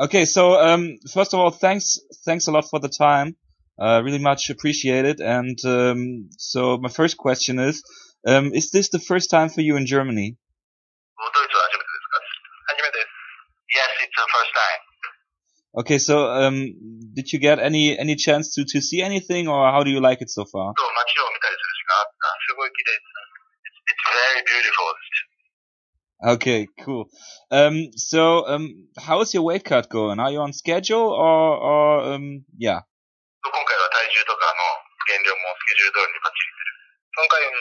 Okay, so um, first of all, thanks, thanks a lot for the time. Uh, really much appreciated. And um, so my first question is, um, is this the first time for you in Germany? Yes, it's the first time. Okay, so um, did you get any any chance to, to see anything, or how do you like it so far? It's very beautiful. Okay, cool. Um, so um, how is your weight cut going? Are you on schedule, or or um, yeah? 今回は体重とかの減量もスケジュール通りにバッチリする。今回、うん、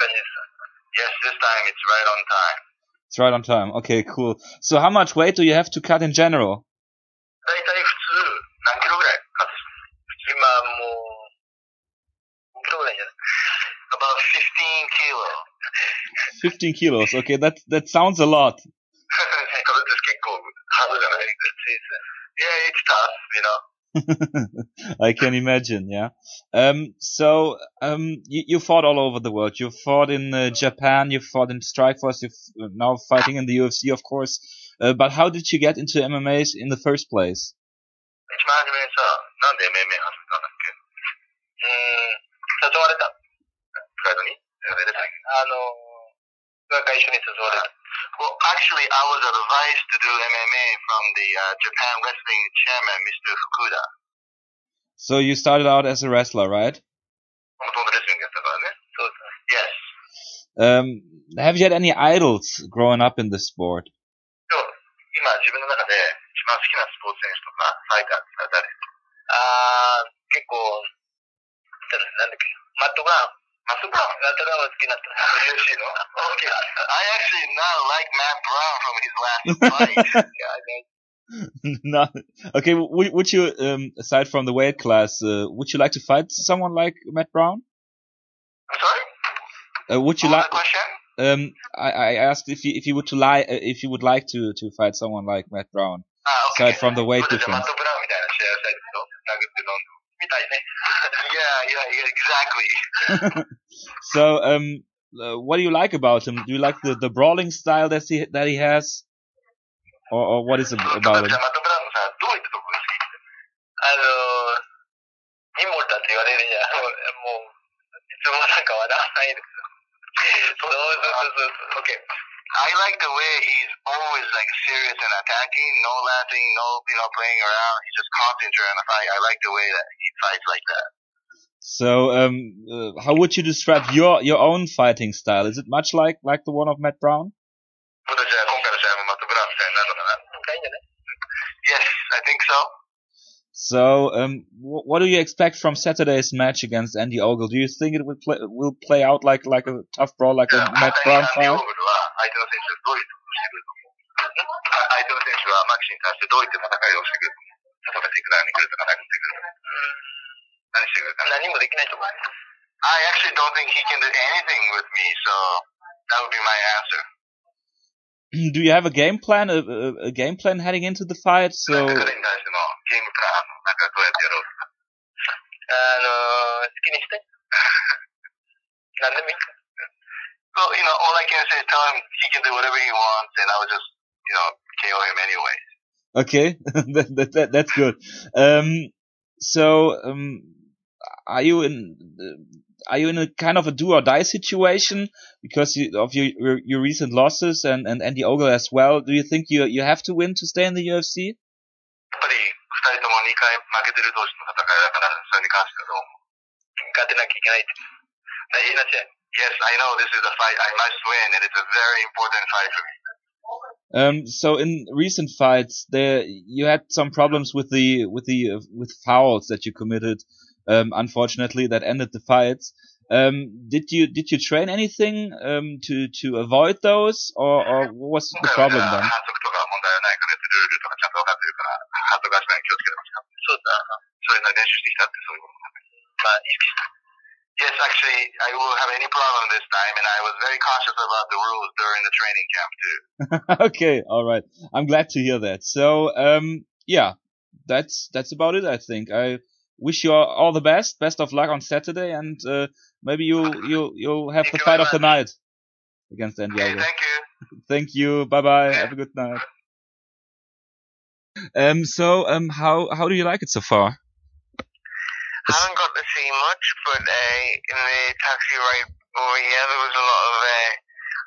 感じです。Yes, this time it's right on time. It's right on time. Okay, cool. So how much weight do you have to cut in general? だいたい普通何キロぐらいカットする今もう、何キロぐらいじゃない ?about 15 kilos. 15 kilos. Okay, that that sounds a lot. Yeah, it's tough, you know. I can imagine, yeah. Um, so, um, you, you fought all over the world. You fought in uh, Japan, you fought in Strikeforce, you're now fighting in the UFC, of course. Uh, but how did you get into MMA in the first place? 一番初めにさ、なんで MMA 始めたんだっけうーん、誘われた。プライドにあの、なんか一緒に誘われた。Well, actually, I was advised to do MMA from the uh, Japan Wrestling Chairman, Mr. Fukuda. So you started out as a wrestler, right? もともとレスリングやったからね。そうです。Yes. Um, have you had any idols growing up in this sport? 今自分の中で一番好きなスポーツ選手とか、ファイターって誰あー、結構、なんだっけ、マット・ブラウン。 I was going Okay. I actually not like Matt Brown from his last fight. no. Okay. Would, would you, um, aside from the weight class, uh, would you like to fight someone like Matt Brown? I'm sorry. Uh, would you like? Um, I, I asked if you if you would to lie uh, if you would like to to fight someone like Matt Brown. Ah, okay. Aside from the weight difference yeah, yeah, exactly. so, um, uh, what do you like about him? Do you like the, the brawling style that he that he has, or, or what is it about him? okay. I like the way he's always like serious and attacking, no laughing, no you know playing around. He's just concentrating on the fight. I like the way that he fights like that. So, um, uh, how would you describe your your own fighting style? Is it much like like the one of Matt Brown? Yes, I think so. So, um, what do you expect from Saturday's match against Andy Ogle? Do you think it will play will play out like like a tough brawl, like yeah, a Matt Brown fight? 何に来るとか殴ってくる何してくるか何もできないと思う I actually don't think he can do anything with me, so that would be my answer. Do you have a game plan, a, a, a game plan heading into the fight? なん So, か彼に対してのゲームプラン、なんかどうやってやろうとか。あのー、好きにして。何でもいい。Well, you know, all I can say is tell him he can do whatever he wants, and I will just, you know, KO him anyway. okay, that, that, that that's good. Um, so, um, are you in uh, are you in a kind of a do or die situation because you, of your, your your recent losses and and Andy Ogle as well? Do you think you you have to win to stay in the UFC? やっぱり二人とも2回負けてる同士の戦いだから、それに関してはどう思う勝てなきゃいけないって。大事な試合。Yes, I know this is a fight I must win, and it's a very important fight for me. Um, so in recent fights, there you had some problems with the with the uh, with fouls that you committed. Um, unfortunately, that ended the fights. Um, did you did you train anything um, to to avoid those, or, or what was 今 the 回は problem じゃあ then? 反則とか問題はないか、別にルールとかちゃんと分かってるから、反則はしないように気をつけてますかそうだ。そういうのは練習してきたってそういうことなんだまあ、意識した。Yes, actually, I will have any problem this time, and I was very cautious about the rules during the training camp too. okay, all right. I'm glad to hear that. So, um, yeah, that's that's about it. I think. I wish you all, the best. Best of luck on Saturday, and uh, maybe you you you'll have Thank the fight of the night against Andy Okay, thank you. Thank you. Bye bye. Have a good night. Um, so um, how how do you like it so far? I haven't got to see much, but uh, in the taxi ride over here, there was a lot of uh,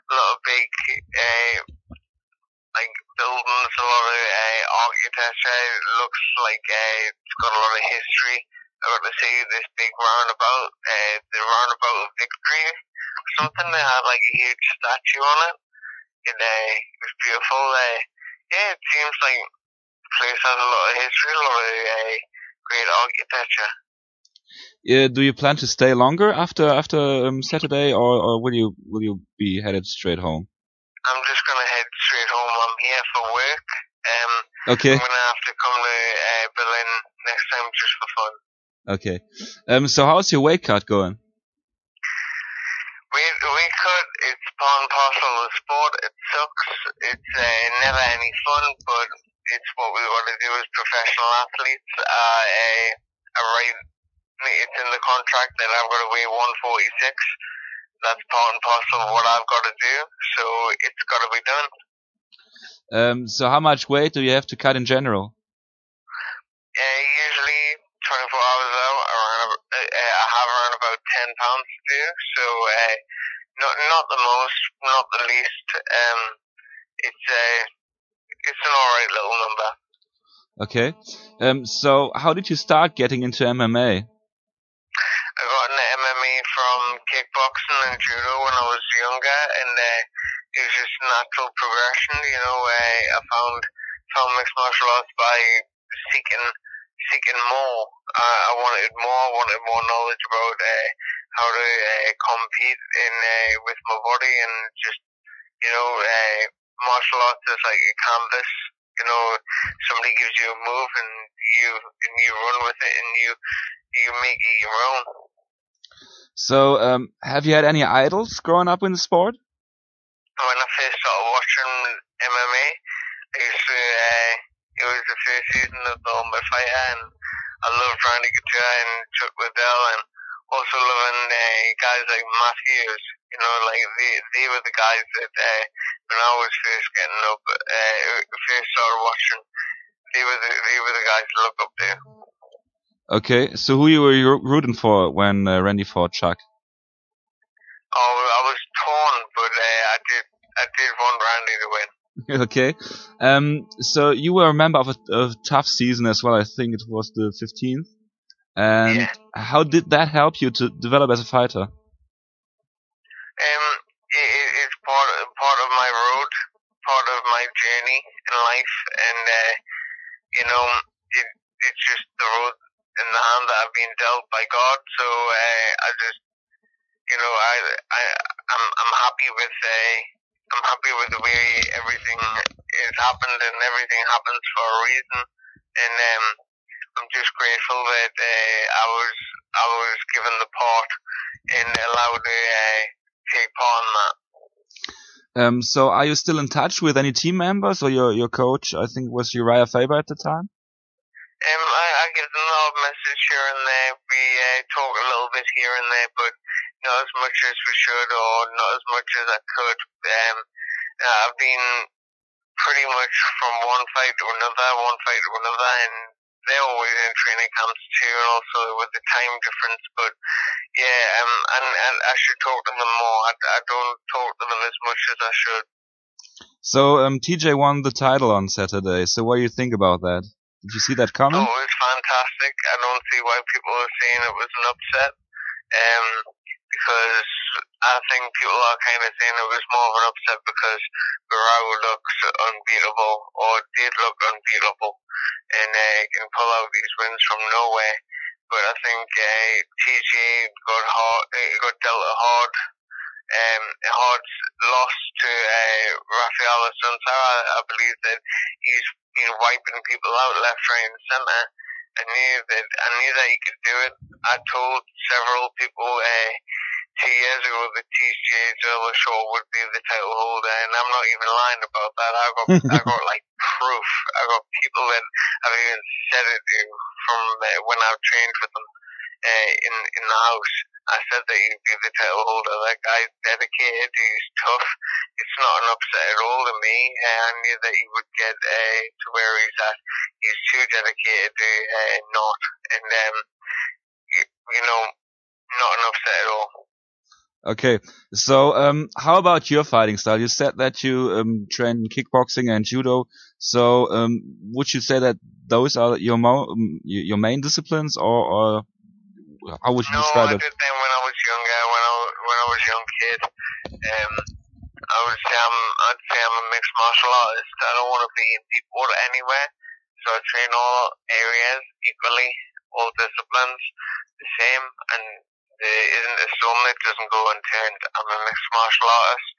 a lot of big uh, buildings, a lot of uh, architecture. It looks like uh, it's got a lot of history. I got to see this big roundabout, uh, the roundabout of victory, something that had like a huge statue on it. And uh, it was beautiful. Uh, yeah, it seems like the place has a lot of history, a lot of uh, great architecture. Yeah, do you plan to stay longer after after um, Saturday, or, or will you will you be headed straight home? I'm just gonna head straight home. I'm here for work. Um, Okay, I'm gonna have to come to uh, Berlin next time just for fun. okay. Um, so how's your weight cut going? We we could. It's part and parcel of the sport. It sucks. It's uh, never any fun, but it's what we want to do as professional athletes. Uh, uh, I write. It's in the contract that I've got to weigh 146. That's part and parcel of what I've got to do. So it's got to be done. Um, so how much weight do you have to cut in general? Uh, usually 24 hours out, around, uh, uh, I have around about 10 pounds to do. So, uh, not, not the most, not the least. Um, it's, uh, it's an alright little number. Okay. Um, so how did you start getting into MMA? I got into MMA from kickboxing and judo when I was younger, and uh, it was just natural progression. You know, uh, I found found mixed martial arts by seeking seeking more. Uh, I wanted more. I wanted more knowledge about uh, how to uh, compete in uh, with my body, and just you know, uh, martial arts is like a canvas. You know, somebody gives you a move, and you and you run with it, and you you make it your own. So um, have you had any idols growing up in the sport? When I first started watching MMA, I used to, uh, it was the first season of The Ultimate Fighter, and I loved Randy Couture and Chuck Liddell, and also loving uh, guys like Matthews. You know, like they, they were the guys that uh, when I was first getting up, uh, first started watching, they were the, they were the guys to look up to. Okay, so who you were you rooting for when uh, Randy fought Chuck? Oh, I was torn, but uh, I did I did want Randy to win. okay. Um, so you were a member of a, a TUF season as well. I think it was the 15th. And Yeah. how did that help you to develop as a fighter? Um, it, it, it's part part of my road, part of my journey in life, and uh, you know, it, it's just the road in the hand that I've been dealt by God. So uh, I just, you know, I I I'm I'm happy with uh, I'm happy with the way everything is happened, and everything happens for a reason, and um. I'm just grateful that uh, I was I was given the part and allowed to uh, take part in that. Um, so are you still in touch with any team members or your, your coach? I think was Urijah Faber at the time. Um, I, I give them a little message here and there. We uh, talk a little bit here and there, but not as much as we should, or not as much as I could. Um, I've been pretty much from one fight to another, one fight to another, and they're always in training camps too, and also with the time difference. But yeah, um, and, and I should talk to them more. I, I don't talk to them as much as I should. So um, TJ won the title on Saturday. So what do you think about that? Did you see that coming? Oh, it was fantastic. I don't see why people are saying it was an upset. Um, because I think people are kind of saying it was more of an upset because Barão looks unbeatable or did look unbeatable and uh, can pull out these wins from nowhere. But I think uh, TJ got hard, got dealt a hard, um, hard loss to uh, Rafael. I, I believe that he's been wiping people out left, right, and centre. I knew that I knew that he could do it. I told several people uh, two years ago that TJ Dillashaw would be the title holder, and I'm not even lying about that. I got I got like proof. I got people that have even said it to from uh, when I've trained with them uh, in in the house. I said that he'd be the title holder. That guy's dedicated. He's tough. It's not an upset at all to me. Uh, I knew that he would get uh, to where he's at. He's too dedicated to uh, not, and um, you, you know, not an upset at all. Okay, so um, how about your fighting style? You said that you um, train kickboxing and judo. So um, would you say that those are your mo- um, your main disciplines, or, or how would you no, describe I it? did them when I was younger. When I wa- when I was a young kid, um, I would say I'm I'd say I'm a mixed martial artist. I don't want to be in deep water anywhere, so I train all areas equally, all disciplines the same, and there isn't a stone that doesn't go unturned. I'm a mixed martial artist,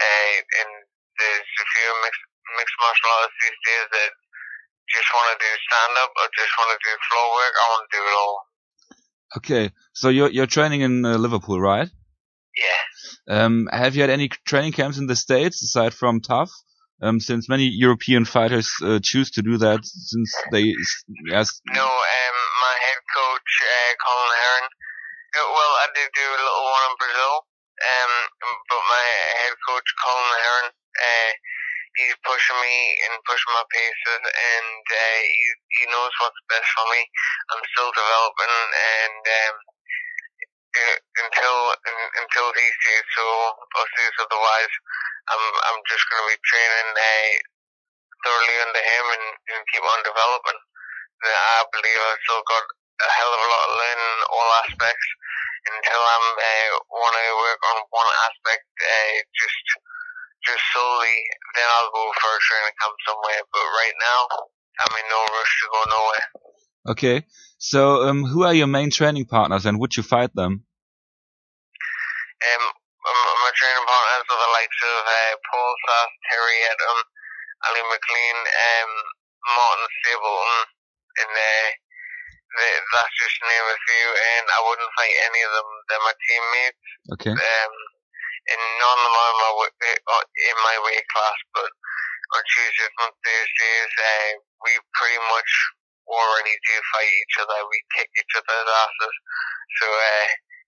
uh, and there's a few mixed mixed martial artists these days that just want to do stand up or just want to do floor work. I want to do it all. Okay, so you're you're training in uh, Liverpool, right? Yeah. Um, have you had any training camps in the states aside from TUF? Um, since many European fighters uh, choose to do that, since they yes, No, um, my head coach, uh, Colin Heron. Well, I did do a little one in Brazil, um, but my head coach, Colin Heron, uh, he's pushing me and pushing my paces, and uh, he, he knows what's best for me. I'm still developing, and um, until un, until he says so or says otherwise, I'm I'm just going to be training uh, thoroughly under him and, and keep on developing. I believe I've still got a hell of a lot to learn in all aspects. Until I'm uh, want to work on one aspect, uh, just just solely, then I'll go for a training camp somewhere. But right now, I'm in no rush to go nowhere. Okay. So, um, who are your main training partners and would you fight them? Um, a training partners with the likes of uh, Paul Sass, Terry Etim, Ali McLean, um, Martin Stapleton, and uh, that's just name a few. And I wouldn't fight any of them. They're my teammates. Okay. Um, and none of them are in my, uh, in my weight class, but on Tuesdays and Thursdays, uh, we pretty much already do fight each other. We kick each other's asses. So, uh,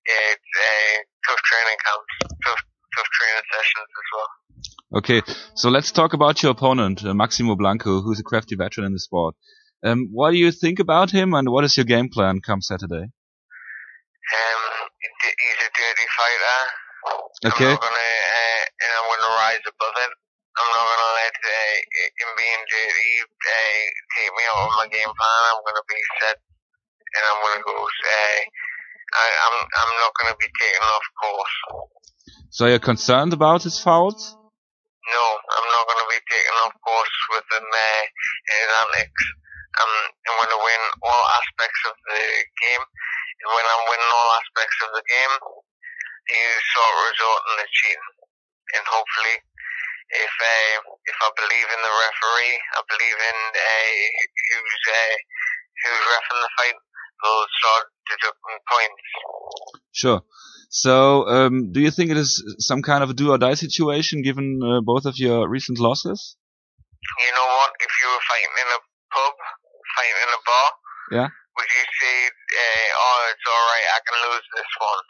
yeah, it's uh, tough training camps, tough, tough training sessions as well. Okay. So let's talk about your opponent, uh, Maximo Blanco, who's a crafty veteran in the sport. Um, what do you think about him and what is your game plan come Saturday? Um, he's a dirty fighter. Okay. I'm not gonna, uh, and I'm gonna rise above it. I'm not gonna let uh, him being dirty uh, take me out of my game plan. I'm gonna be set, and I'm gonna go. Uh, I, I'm I'm not gonna be taken off course. So you're concerned about his fouls? No, I'm not gonna be taken off course with him uh, in his antics. Um, I'm gonna win all aspects of the game, and when I'm winning all aspects of the game, you sort of resort in the cheating, and hopefully if uh, if I believe in the referee, I believe in uh, who's uh, who's refing the fight, they'll start deducting points. Sure. So, um, do you think it is some kind of a do or die situation given uh, both of your recent losses? You know what? If you were fighting in a pub, fighting in a bar, Yeah. would you say, uh, "Oh, it's all right, I can lose this one"?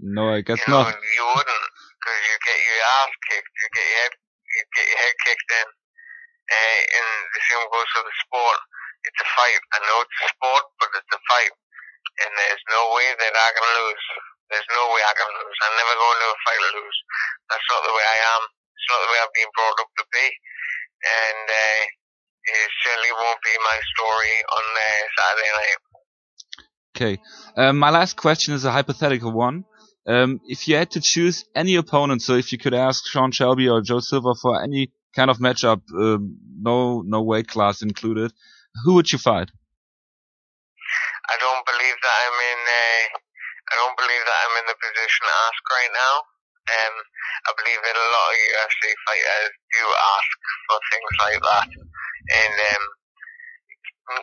No, I guess you know, not. you wouldn't, because you get your ass kicked, you get your head, you get your head kicked in, uh, and the same goes for the sport. It's a fight. I know it's a sport, but it's a fight, and there's no way that I can lose. There's no way I can lose. I never go into a fight to lose. That's not the way I am. It's not the way I've been brought up to be, and uh, it certainly won't be my story on uh, Saturday night. Okay. Um, my last question is a hypothetical one. Um, if you had to choose any opponent, so if you could ask Sean Shelby or Joe Silva for any kind of matchup, um, no no weight class included, who would you fight? I don't believe that I'm in. Uh, I don't believe that I'm in the position to ask right now. Um, I believe that a lot of UFC fighters do ask for things like that, and um,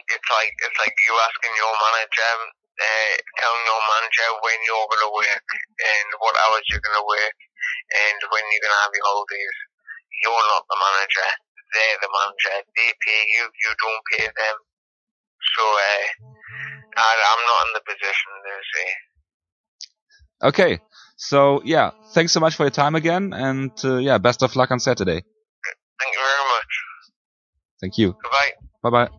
it's like it's like you asking your manager, uh, telling your manager when you're going to work and what hours you're going to work and when you're going to have your holidays. You're not the manager; they're the manager. They pay you. You don't pay them. So uh, I, I'm not in the position to say. Okay. So yeah, thanks so much for your time again, and uh, yeah, best of luck on Saturday. Thank you very much. Thank you. Goodbye. Bye bye.